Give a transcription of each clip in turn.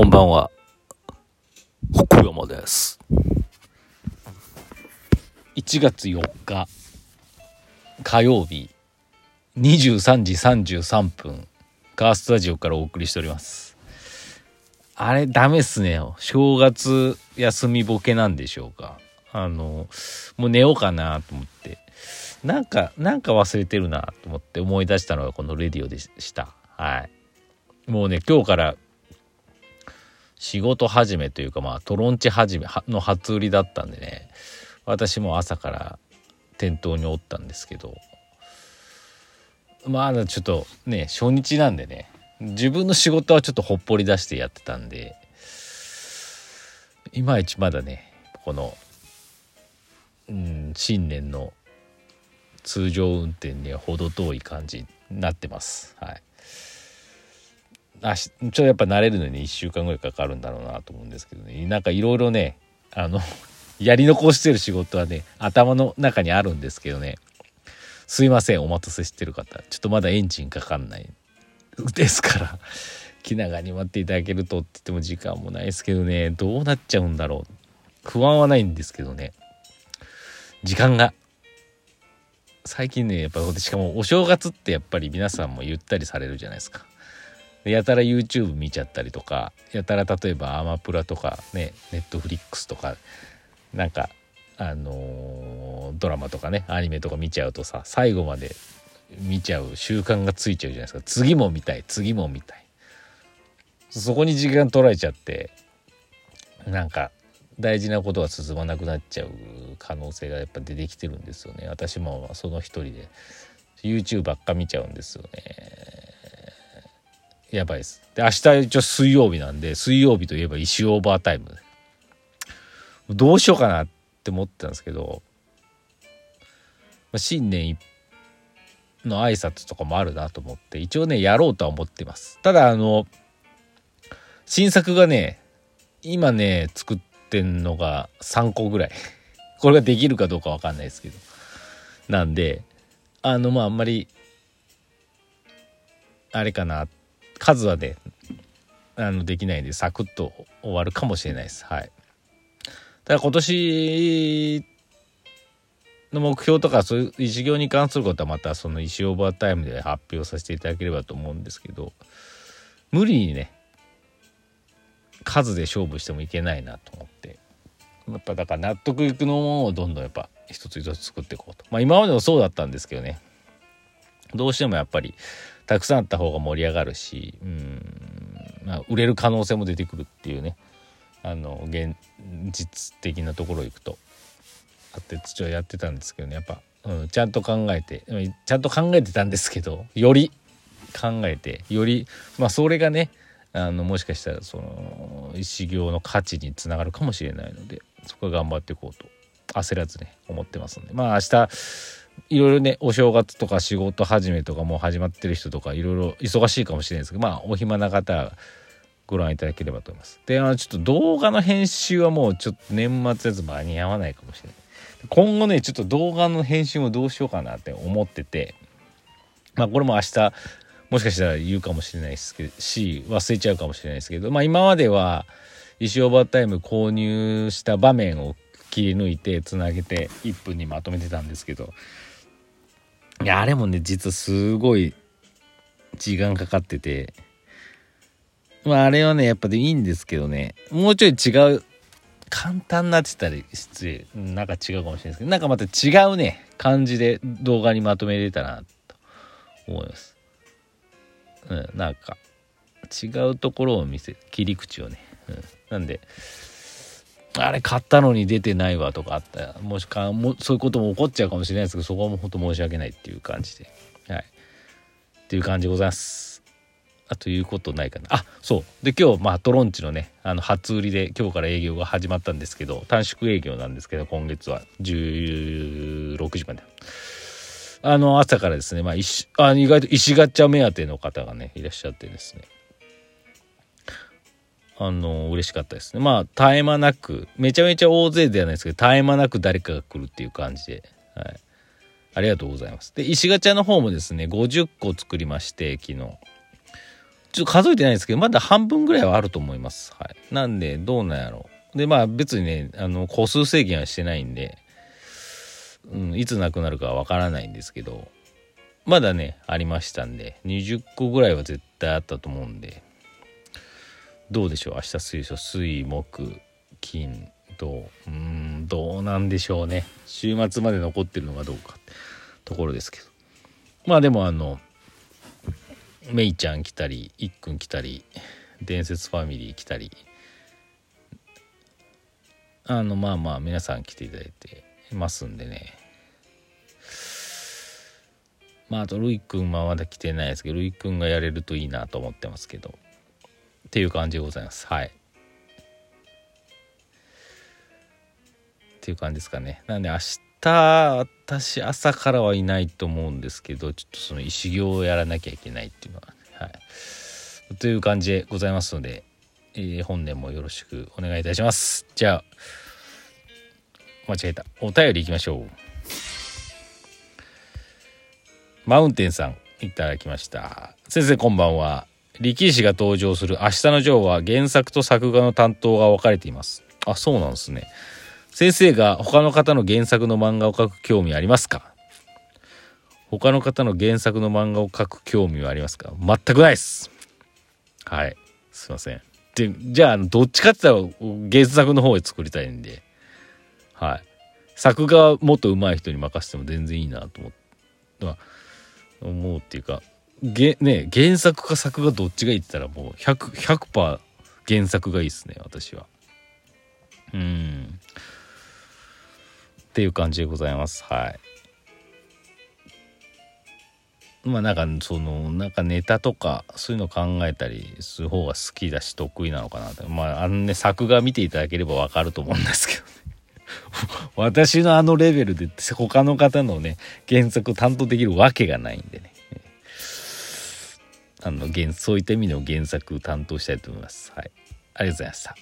こんばんは。北山です。1月4日火曜日23時33分カースタジオからお送りしております。あれダメっすね。正月休みボケなんでしょうか。あの、もう寝ようかなと思って。なんか、なんか忘れてるなと思って思い出したのがこのレディオでした。はい。もうね、今日から仕事始めというかまあトロンチ始めの初売りだったんでね私も朝から店頭におったんですけどまあちょっとね初日なんでね自分の仕事はちょっとほっぽり出してやってたんでいまいちまだねこの、うん、新年の通常運転には程遠い感じになってます。はいあちょっとやっぱ慣れるのに1週間ぐらいかかるんだろうなと思うんですけどね。なんかいろいろねあの やり残してる仕事はね頭の中にあるんですけどね。すいませんお待たせしてる方。ちょっとまだエンジンかかんないですから。気長に待っていただけるとって言っても時間もないですけどね。どうなっちゃうんだろう。不安はないんですけどね。時間が。最近ねやっぱしかもお正月ってやっぱり皆さんもゆったりされるじゃないですか。やたら YouTube 見ちゃったりとかやたら例えばアマプラとかねネットフリックスとかなんかあのー、ドラマとかねアニメとか見ちゃうとさ最後まで見ちゃう習慣がついちゃうじゃないですか。次も見たい次も見たい。そこに時間取られちゃってなんか大事なことが進まなくなっちゃう可能性がやっぱ出てきてるんですよね。私もその一人で YouTube ばっか見ちゃうんですよね。やばいです。で、明日一応水曜日なんで、水曜日といえば石オーバータイム。どうしようかなって思ってたんですけど、まあ、新年の挨拶とかもあるなと思って、一応ね、やろうとは思ってます。ただ、あの、新作がね、今ね、作ってんのが3個ぐらい。これができるかどうかわかんないですけど。なんで、あの、まあ、あんまり、あれかなって数はねあのできないんでサクッと終わるかもしれないです。はい。ただ今年の目標とかそういう事業に関することはまたその石オーバータイムで発表させていただければと思うんですけど無理にね数で勝負してもいけないなと思って。やっぱだから納得いくのものをどんどんやっぱ一つ一つ作っていこうと。まあ今までもそうだったんですけどね。どうしてもやっぱりたくさんあった方が盛り上がるし、うん、まあ、売れる可能性も出てくるっていうね。あの現実的なところ行くと。あって父親やってたんですけどね。やっぱ、うん、ちゃんと考えてちゃんと考えてたんですけどより考えてよりまあそれがねあのもしかしたらその一業の価値につながるかもしれないのでそこは頑張っていこうと焦らずね思ってますんで。まあ明日いろいろねお正月とか仕事始めとかもう始まってる人とかいろいろ忙しいかもしれないですけどまあお暇な方ご覧いただければと思います。であのちょっと動画の編集はもうちょっと年末やつ間に合わないかもしれない。今後ねちょっと動画の編集もどうしようかなって思っててまあこれも明日もしかしたら言うかもしれないですけどし忘れちゃうかもしれないですけどまあ今までは石オーバータイム購入した場面を切り抜いてつなげて1分にまとめてたんですけどいや、あれもね、実はすごい時間かかってて、まああれはね、やっぱでいいんですけどね、もうちょい違う、簡単なって言ったら失礼、なんか違うかもしれないですけど、なんかまた違うね、感じで動画にまとめれたな、と思います。うん、なんか、違うところを見せ、切り口をね。うん、なんで、あれ買ったのに出てないわとかあった。もしかもそういうことも起こっちゃうかもしれないですけどそこはもう本当申し訳ないっていう感じで。はい。っていう感じでございます。あということないかな。あそう。で今日まあトロンチのねあの初売りで今日から営業が始まったんですけど短縮営業なんですけど今月は。16時まで。あの朝からですねまああ意外と石ガチャ目当ての方がねいらっしゃってですね。あの嬉しかったですねまあ絶え間なくめちゃめちゃ大勢ではないですけど絶え間なく誰かが来るっていう感じで、はい、ありがとうございますで石ガチャの方もですね50個作りまして昨日ちょっと数えてないですけど、まだ半分ぐらいはあると思います。はい。なんで、どうなんやろう。で、まあ別にね、あの、個数制限はしてないんで、うん、いつなくなるかはわからないんですけど、まだね、ありましたんで、20個ぐらいは絶対あったと思うんで、どうでしょう？明日水素、水、木、金、土、うん、どうなんでしょうね。週末まで残ってるのかどうかところですけど。まあでもあの、メイちゃん来たりいっくん来たり伝説ファミリー来たり。あのまあまあ皆さん来ていただいてますんでね。まああとルイくんはまだ来てないですけどルイくんがやれるといいなと思ってますけど。っていう感じでございます。はい。っていう感じですかね。なんで明日私朝からはいないと思うんですけどちょっとその石行をやらなきゃいけないっていうのは、はい、という感じでございますので、えー、本年もよろしくお願いいたします。じゃあ間違えた。お便りいきましょう。マウンテンさんいただきました。先生こんばんは。力士が登場する「明日のジョー」は原作と作画の担当が分かれていますあそうなんですね先生が他の方の原作の漫画を描く興味ありますか？他の方の原作の漫画を描く興味はありますか？全くないです。はい。すいません。で、じゃあ、どっちかって言ったら原作の方で作りたいんで、はい。作画もっと上手い人に任せても全然いいなと思って、思うっていうか、げね、原作か作画どっちがいいって言ったらもう100、100%原作がいいですね、私は。うん。っていう感じでございます。はい。まあなんかそのなんかネタとかそういうの考えたりする方が好きだし得意なのかなとまああのね作画見ていただければわかると思うんですけどね。私のあのレベルで他の方のね原作を担当できるわけがないんでね。あの原そういった意味の原作担当したいと思いますはいありがとうございました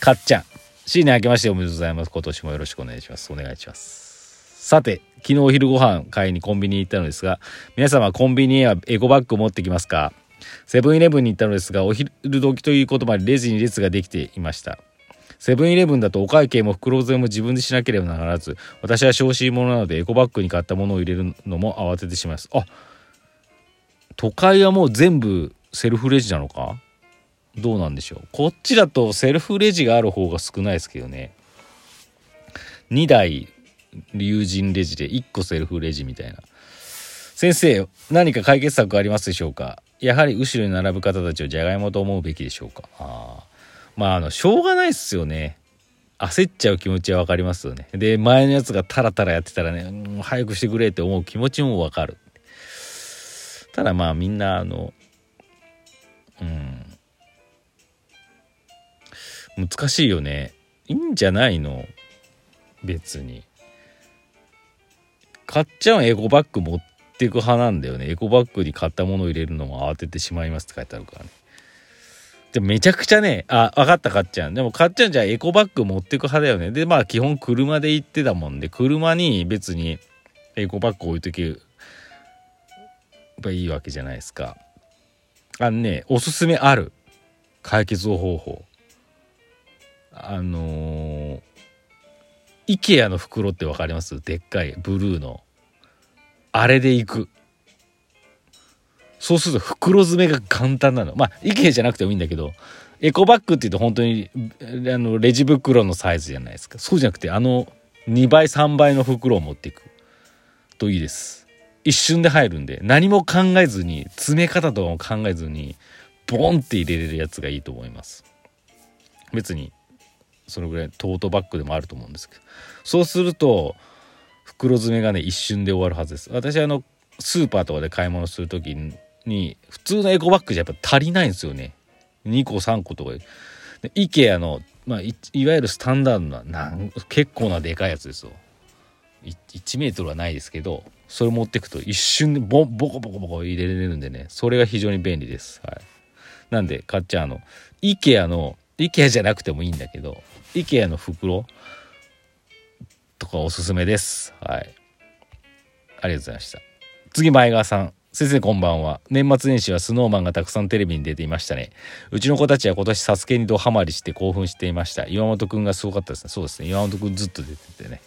かっちゃん新年明けましておめでとうございます。今年もよろしくお願いします。お願いします。さて、昨日お昼ご飯買いにコンビニに行ったのですが、皆様コンビニへはエコバッグを持ってきますか？セブンイレブンに行ったのですが、お昼時ということまでレジに列ができていました。セブンイレブンだとお会計も袋詰めも自分でしなければならず、私は小心者なのでエコバッグに買ったものを入れるのも慌ててしまいます。あ都会はもう全部セルフレジなのか？どうなんでしょう？こっちだとセルフレジがある方が少ないですけどね。2台友人レジで1個セルフレジみたいな。先生何か解決策ありますでしょうか？やはり後ろに並ぶ方たちをじゃがいもと思うべきでしょうか？あまああのしょうがないっすよね。焦っちゃう気持ちは分かりますよね。で前のやつがタラタラやってたらね、うん、早くしてくれって思う気持ちも分かる。ただまあみんなあのうん。難しいよね。いいんじゃないの？別に。買っちゃうエコバッグ持っていく派なんだよね。エコバッグに買ったものを入れるのも慌ててしまいますって書いてあるからね。でめちゃくちゃねあ分かった買っちゃう。でも買っちゃうんじゃあエコバッグ持ってく派だよね。でまあ基本車で行ってたもんで車に別にエコバッグ置いとけばいいわけじゃないですか。あのねおすすめある。解決方法。あのー、IKEA の袋って分かります？でっかいブルーの。あれでいく。そうすると袋詰めが簡単なの。まあ IKEA じゃなくてもいいんだけどエコバッグっていうと本当にあのレジ袋のサイズじゃないですか。そうじゃなくてあの2倍3倍の袋を持っていく。といいです。一瞬で入るんで何も考えずに詰め方とかも考えずにボンって入れれるやつがいいと思います。別にそのぐらいトートバッグでもあると思うんですけど。そうすると袋詰めがね一瞬で終わるはずです。私あのスーパーとかで買い物する時に普通のエコバッグじゃやっぱ足りないんですよね。2個3個とかで IKEA の、まあ、いわゆるスタンダードななん結構なでかいやつですよ。1メートルはないですけどそれ持ってくと一瞬でボボコボコボコ入れれるんでねそれが非常に便利です、はい、なんで買っちゃうの IKEA の IKEA じゃなくてもいいんだけど IKEA の袋とかおすすめです。はい。ありがとうございました。次、前川さん。先生こんばんは。年末年始はスノーマンがたくさんテレビに出ていましたね。うちの子たちは今年サスケにドハマりして興奮していました。岩本くんがすごかったですね。そうですね。岩本くんずっと出ててね。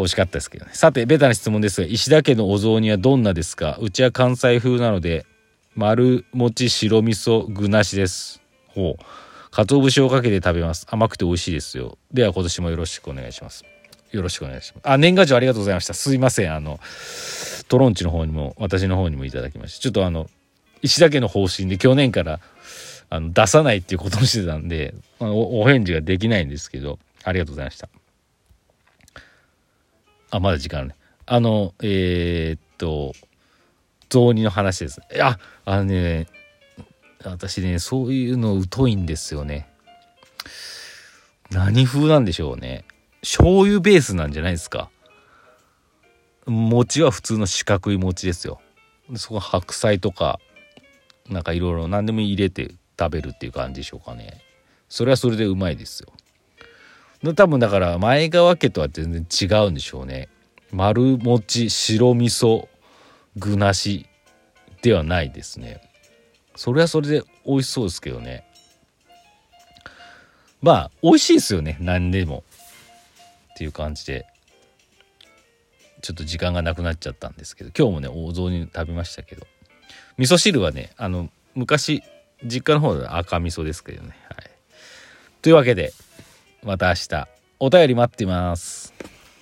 欲しかったですけどね。さて、ベタな質問ですが、石田家のお雑煮はどんなですか？うちは関西風なので、丸餅白味噌具なしです。ほう。鰹節をかけて食べます。甘くて美味しいですよ。では今年もよろしくお願いします。よろしくお願いします。あ、年賀状ありがとうございました。すいません。あの、トロンチの方にも、私の方にもいただきました。ちょっとあの、石田家の方針で去年からあの出さないっていうことをしてたんでお、お返事ができないんですけど、ありがとうございました。あ、まだ時間あるね。あの、えー、っと、雑煮の話です。いや、あのね、私ね、そういうの疎いんですよね。何風なんでしょうね。醤油ベースなんじゃないですか。餅は普通の四角い餅ですよ。そこ白菜とか、なんかいろいろ何でも入れて食べるっていう感じでしょうかね。それはそれでうまいですよ。多分だから前川家とは全然違うんでしょうね。丸餅白味噌具なしではないですね。それはそれで美味しそうですけどね。まあ美味しいですよね。何でも。っていう感じで。ちょっと時間がなくなっちゃったんですけど。今日もねお雑煮食べましたけど。味噌汁はねあの昔実家の方で赤味噌ですけどね。はい。というわけでまた明日。お便り待ってます。